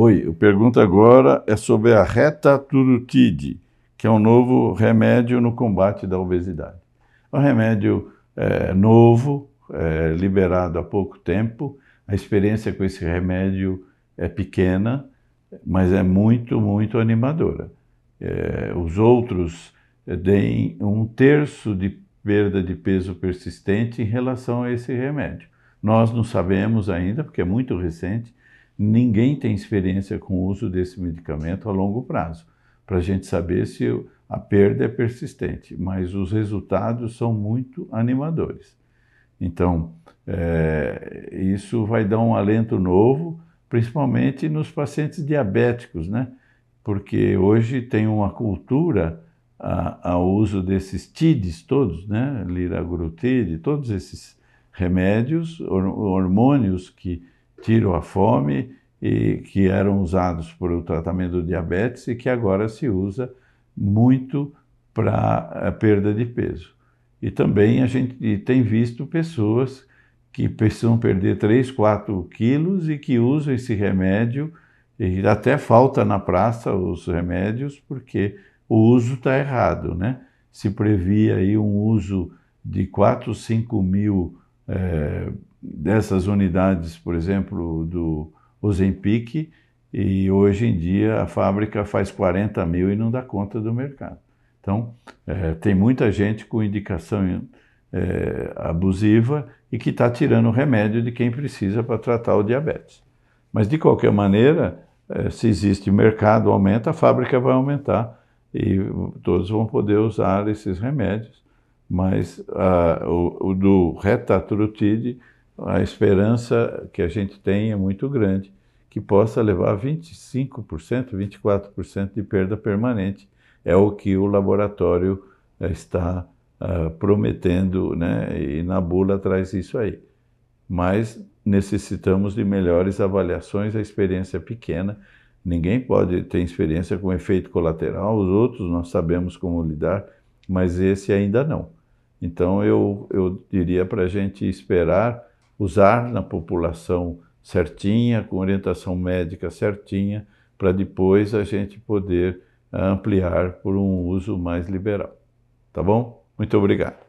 Oi, a pergunta agora é sobre a retatrutide, que é um novo remédio no combate da obesidade. É um remédio é, novo, é, liberado há pouco tempo. A experiência com esse remédio é pequena, mas é muito, muito animadora. É, os outros têm um terço de perda de peso persistente em relação a esse remédio. Nós não sabemos ainda, porque é muito recente, ninguém tem experiência com o uso desse medicamento a longo prazo, para a gente saber se a perda é persistente, mas os resultados são muito animadores. Então, é, isso vai dar um alento novo, principalmente nos pacientes diabéticos, né? Porque hoje tem uma cultura ao uso desses TIDs todos, né? Liraglutide, todos esses remédios, hormônios que tiram a fome e que eram usados para o tratamento do diabetes e que agora se usa muito para a perda de peso. E também a gente tem visto pessoas que precisam perder 3, 4 quilos e que usam esse remédio e até falta na praça os remédios porque o uso está errado, né? Se previa aí um uso de 4, 5 mil é, dessas unidades, por exemplo, do Ozempic, e hoje em dia a fábrica faz 40 mil e não dá conta do mercado. Então, é, tem muita gente com indicação é, abusiva e que está tirando o remédio de quem precisa para tratar o diabetes. Mas, de qualquer maneira, é, se existe mercado, aumenta, a fábrica vai aumentar e todos vão poder usar esses remédios. Mas a, o, o do retatrutide, a esperança que a gente tem é muito grande que possa levar a 25%, 24% de perda permanente. É o que o laboratório eh, está uh, prometendo, né? e na bula traz isso aí. Mas necessitamos de melhores avaliações, a experiência é pequena, ninguém pode ter experiência com efeito colateral, os outros nós sabemos como lidar, mas esse ainda não. Então eu, eu diria para a gente esperar usar na população certinha, com orientação médica certinha, para depois a gente poder ampliar por um uso mais liberal. Tá bom? Muito obrigado.